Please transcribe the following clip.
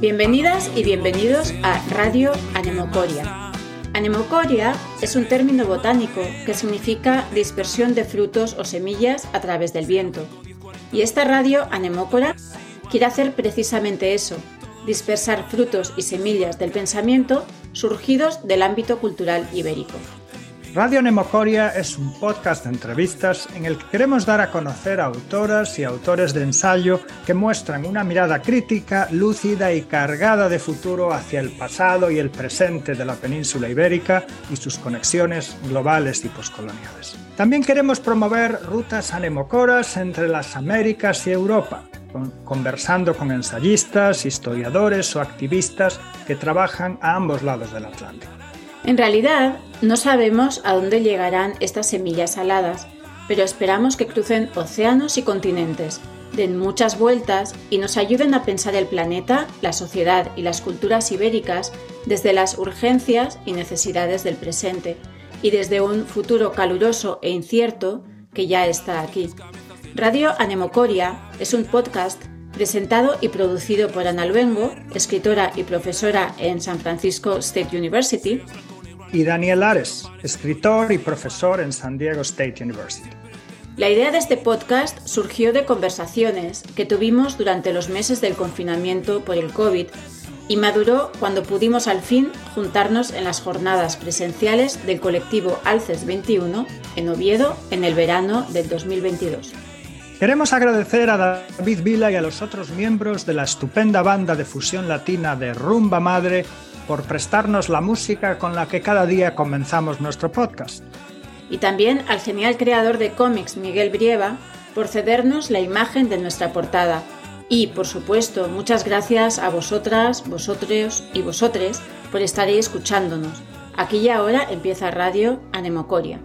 Bienvenidas y bienvenidos a Radio Anemocoria. Anemocoria es un término botánico que significa dispersión de frutos o semillas a través del viento. Y esta radio anemócora quiere hacer precisamente eso, dispersar frutos y semillas del pensamiento surgidos del ámbito cultural ibérico. Radio Nemocoria es un podcast de entrevistas en el que queremos dar a conocer a autoras y autores de ensayo que muestran una mirada crítica, lúcida y cargada de futuro hacia el pasado y el presente de la península ibérica y sus conexiones globales y poscoloniales. También queremos promover rutas anemocoras entre las Américas y Europa, conversando con ensayistas, historiadores o activistas que trabajan a ambos lados del Atlántico. En realidad, no sabemos a dónde llegarán estas semillas aladas, pero esperamos que crucen océanos y continentes, den muchas vueltas y nos ayuden a pensar el planeta, la sociedad y las culturas ibéricas desde las urgencias y necesidades del presente y desde un futuro caluroso e incierto que ya está aquí. Radio Anemocoria es un podcast presentado y producido por Ana Luengo, escritora y profesora en San Francisco State University, y Daniel Ares, escritor y profesor en San Diego State University. La idea de este podcast surgió de conversaciones que tuvimos durante los meses del confinamiento por el COVID y maduró cuando pudimos al fin juntarnos en las jornadas presenciales del colectivo Alces 21 en Oviedo en el verano del 2022. Queremos agradecer a David Vila y a los otros miembros de la estupenda banda de fusión latina de Rumba Madre por prestarnos la música con la que cada día comenzamos nuestro podcast. Y también al genial creador de cómics Miguel Brieva por cedernos la imagen de nuestra portada. Y, por supuesto, muchas gracias a vosotras, vosotros y vosotres por estar escuchándonos. Aquí y ahora empieza Radio Anemocoria.